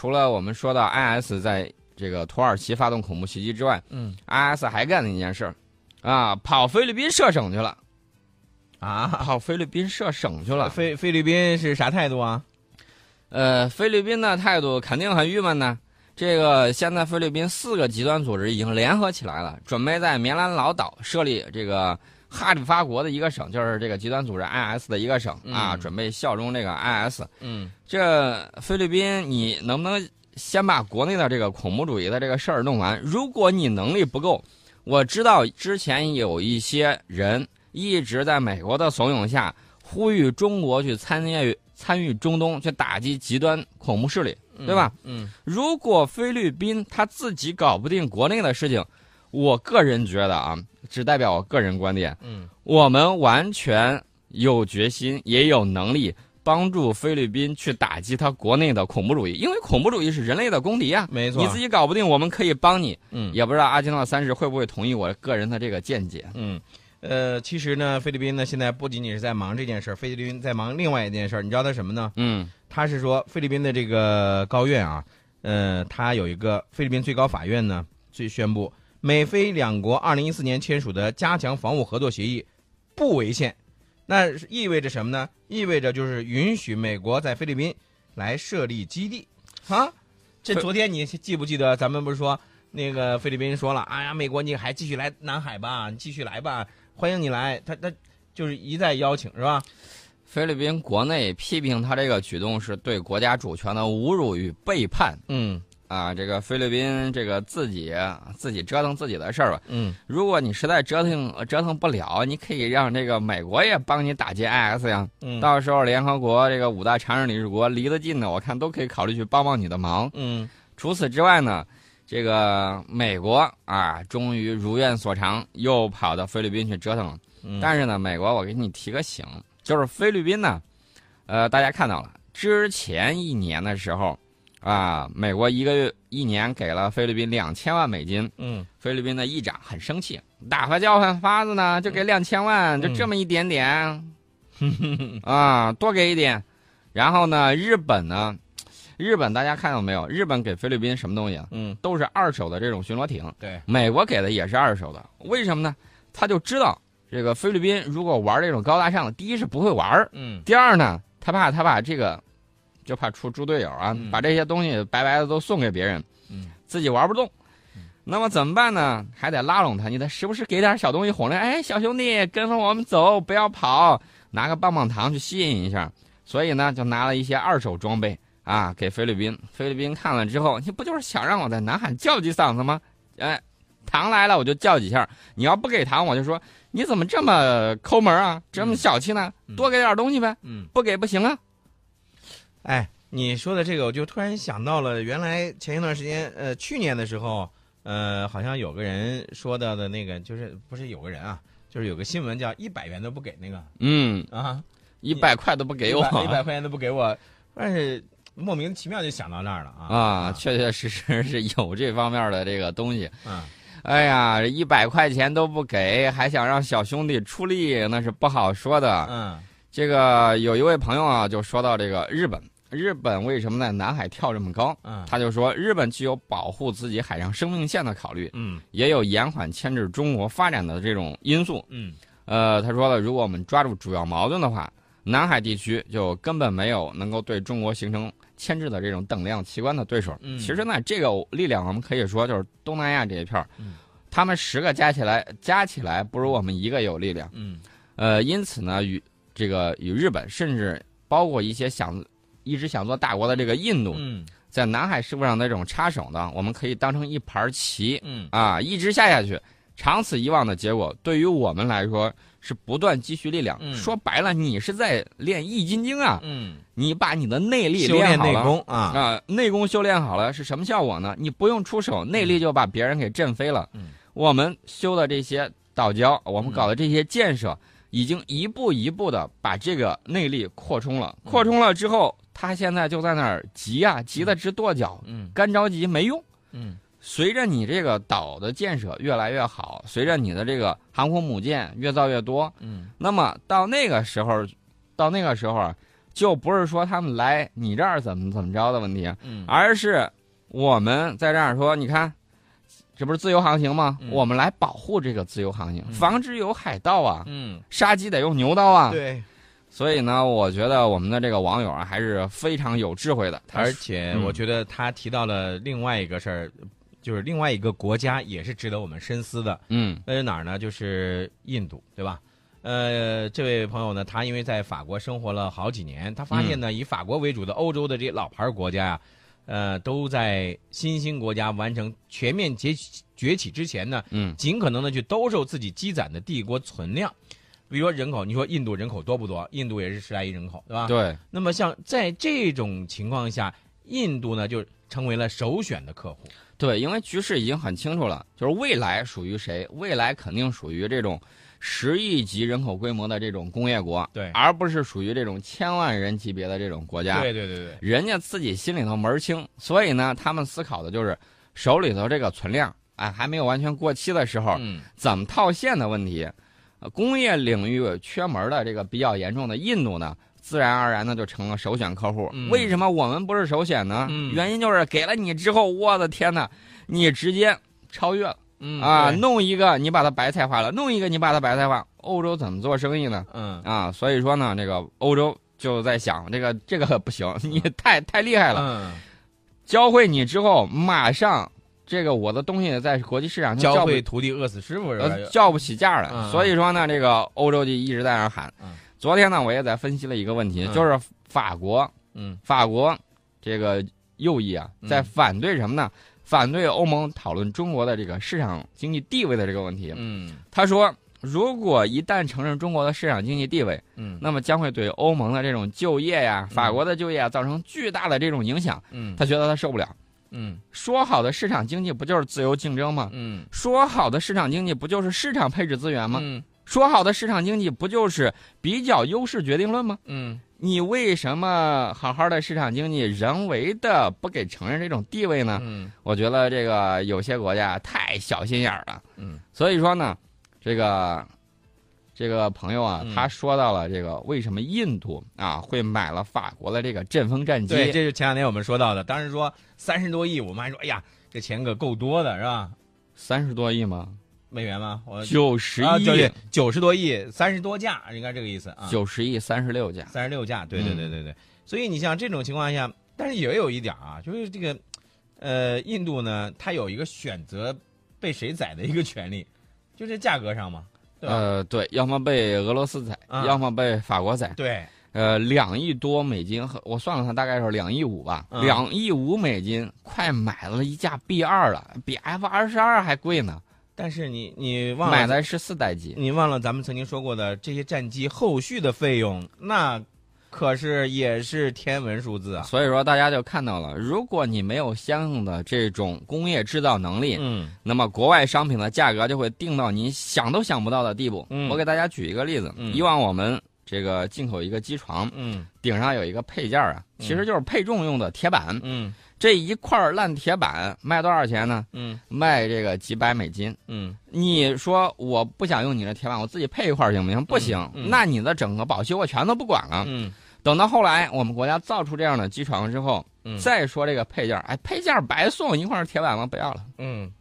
除了我们说到 IS 在这个土耳其发动恐怖袭击之外，嗯，IS 还干了一件事儿，啊，跑菲律宾设省去了，啊，跑菲律宾设省去了。菲菲律宾是啥态度啊？呃，菲律宾的态度肯定很郁闷呢。这个现在菲律宾四个极端组织已经联合起来了，准备在棉兰老岛设立这个哈里发国的一个省，就是这个极端组织 IS 的一个省啊，嗯准备效忠这个 IS。嗯这菲律宾，你能不能先把国内的这个恐怖主义的这个事儿弄完？如果你能力不够，我知道之前有一些人一直在美国的怂恿下，呼吁中国去参与参与中东，去打击极端恐怖势力，对吧？嗯如果菲律宾他自己搞不定国内的事情，我个人觉得啊，只代表我个人观点，嗯我们完全有决心，也有能力帮助菲律宾去打击他国内的恐怖主义，因为恐怖主义是人类的公敌啊。没错你自己搞不定，我们可以帮你。嗯也不知道阿金诺三世会不会同意我个人的这个见解。嗯。呃，其实呢，菲律宾呢现在不仅仅是在忙这件事儿，菲律宾在忙另外一件事儿，你知道他什么呢？嗯他是说菲律宾的这个高院啊，呃，他有一个菲律宾最高法院呢，最宣布美菲两国二零一四年签署的加强防务合作协议不违宪，那意味着什么呢？意味着就是允许美国在菲律宾来设立基地啊。这昨天你记不记得咱们不是说那个菲律宾说了，哎呀，美国你还继续来南海吧，你继续来吧，欢迎你来。他他就是一再邀请是吧？菲律宾国内批评他这个举动是对国家主权的侮辱与背叛嗯啊！这个菲律宾这个自己自己折腾自己的事儿吧。嗯如果你实在折腾折腾不了，你可以让这个美国也帮你打击 IS 呀。嗯到时候联合国这个五大常任理事国离得近的，我看都可以考虑去帮帮你的忙。嗯除此之外呢，这个美国啊，终于如愿所偿，又跑到菲律宾去折腾了。嗯，但是呢，美国我给你提个醒，就是菲律宾呢，呃，大家看到了，之前一年的时候，啊，美国一个月一年给了菲律宾两千万美金，嗯菲律宾的议长很生气，打发叫唤法子呢，就给两千万，就这么一点点，啊，多给一点。然后呢，日本呢，日本大家看到没有？日本给菲律宾什么东西啊？嗯，都是二手的这种巡逻艇。对，美国给的也是二手的，为什么呢？他就知道这个菲律宾如果玩这种高大上的，第一是不会玩，嗯第二呢，他怕他把这个，就怕出猪队友啊，嗯把这些东西白白的都送给别人，嗯自己玩不动。那么怎么办呢？还得拉拢他，你得时不时给点小东西哄着，哎，小兄弟，跟着我们走，不要跑，拿个棒棒糖去吸引一下。所以呢，就拿了一些二手装备啊，给菲律宾。菲律宾看了之后，你不就是想让我在南海叫几嗓子吗？哎，糖来了我就叫几下，你要不给糖，我就说你怎么这么抠门啊，这么小气呢？嗯多给点东西呗，嗯，不给不行啊。哎，你说的这个，我就突然想到了，原来前一段时间，呃，去年的时候，呃，好像有个人说到的那个，就是不是有个人啊，就是有个新闻叫一百元都不给那个嗯，啊，一百块都不给我。一百块钱都不给我，但是莫名其妙就想到那儿了啊。啊，确确实实是有这方面的这个东西。嗯，哎呀，一百块钱都不给，还想让小兄弟出力，那是不好说的。嗯这个有一位朋友啊，就说到这个日本，日本为什么在南海跳这么高？嗯他就说，日本具有保护自己海上生命线的考虑，嗯也有延缓牵制中国发展的这种因素。嗯呃，他说了，如果我们抓住主要矛盾的话，南海地区就根本没有能够对中国形成牵制的这种等量齐观的对手。嗯其实呢，这个力量我们可以说就是东南亚这一片儿，嗯他们十个加起来加起来不如我们一个有力量。嗯呃，因此呢，与这个与日本，甚至包括一些想一直想做大国的这个印度，嗯。在南海事务上的这种插手呢，我们可以当成一盘棋嗯。啊，一直下下去。长此以往的结果，对于我们来说是不断积蓄力量。嗯。说白了，你是在练易筋经啊，嗯，你把你的内力修炼内好了。功啊，啊，内功修炼好了是什么效果呢？你不用出手，内力就把别人给震飞了。嗯。我们修的这些道教，我们嗯。搞的这些建设，已经一步一步的把这个内力扩充了。嗯。扩充了之后，他现在就在那儿急啊，急得直跺脚，嗯。干着急没用。嗯。随着你这个岛的建设越来越好，随着你的这个航空母舰越造越多，嗯。那么到那个时候，到那个时候啊，就不是说他们来你这儿怎么怎么着的问题，嗯。而是我们在这儿说，你看，这不是自由航行吗？嗯我们来保护这个自由航行，嗯防止有海盗啊，嗯，杀鸡得用牛刀啊。对，所以呢，我觉得我们的这个网友啊，还是非常有智慧的。而且我觉得他提到了另外一个事儿，就是另外一个国家也是值得我们深思的。嗯那是哪儿呢？就是印度，对吧？呃，这位朋友呢，他因为在法国生活了好几年，他发现呢，以法国为主的欧洲的这些老牌国家呀、呃，都在新兴国家完成全面崛起崛起之前呢，嗯尽可能的去兜售自己积攒的帝国存量。比如说人口，你说印度人口多不多？印度也是十来亿人口，对吧？。对，那么像在这种情况下，印度呢就成为了首选的客户。对，因为局势已经很清楚了，就是未来属于谁？未来肯定属于这种十亿级人口规模的这种工业国，对而不是属于这种千万人级别的这种国家。对对对对，人家自己心里头门儿清，所以呢，他们思考的就是手里头这个存量，哎，还没有完全过期的时候，嗯怎么套现的问题。呃工业领域缺门的这个比较严重的印度呢，自然而然的就成了首选客户。嗯为什么我们不是首选呢？嗯原因就是给了你之后，我的天呐，你直接超越了嗯啊！弄一个你把它白菜化了，弄一个你把它白菜化。欧洲怎么做生意呢？嗯啊，所以说呢，这个欧洲就在想，这个这个不行，你太太厉害了，嗯，教会你之后，马上这个我的东西在国际市场上教会徒弟饿死师傅是吧呃？叫不起价了。嗯所以说呢，这个欧洲就一直在那喊。嗯昨天呢，我也在分析了一个问题，嗯就是法国，嗯法国这个右翼啊，嗯在反对什么呢？反对欧盟讨论中国的这个市场经济地位的这个问题。嗯他说，如果一旦承认中国的市场经济地位，嗯那么将会对欧盟的这种就业呀、法国的就业啊造成巨大的这种影响。嗯他觉得他受不了。嗯说好的市场经济不就是自由竞争吗？嗯说好的市场经济不就是市场配置资源吗？嗯说好的市场经济不就是比较优势决定论吗？嗯你为什么好好的市场经济人为的不给承认这种地位呢？嗯我觉得这个有些国家太小心眼儿了。嗯所以说呢，这个这个朋友啊，嗯他说到了这个为什么印度啊会买了法国的这个阵风战机？对，这是前两天我们说到的。当时说三十多亿，我们还说，哎呀，这钱可够多的，是吧？三十多亿吗？美元吗？我九十亿，啊对，九十多亿，三十多架，应该这个意思啊。九十亿三十六架。三十六架，对对嗯对对对。所以你像这种情况下，但是也有一点啊，就是这个，呃，印度呢，它有一个选择被谁宰的一个权利，就是价格上嘛，对？呃，对，要么被俄罗斯宰，啊要么被法国宰。对，呃，两亿多美金，和我算了算，大概是两亿五吧。嗯两亿五美金，快买了一架 B 二了，比 F 二十二还贵呢。但是你你忘了买的是四代机。你忘了咱们曾经说过的这些战机后续的费用，那可是也是天文数字啊。所以说，大家就看到了，如果你没有相应的这种工业制造能力，嗯那么国外商品的价格就会定到你想都想不到的地步。嗯我给大家举一个例子，嗯以往我们这个进口一个机床，嗯顶上有一个配件啊，嗯其实就是配重用的铁板。嗯这一块烂铁板卖多少钱呢？嗯卖这个几百美金。嗯你说我不想用你的铁板，我自己配一块行不行？不行，嗯那你的整个保修我全都不管了。嗯等到后来我们国家造出这样的机床之后，嗯再说这个配件，哎，配件白送一块铁板吗？不要了。嗯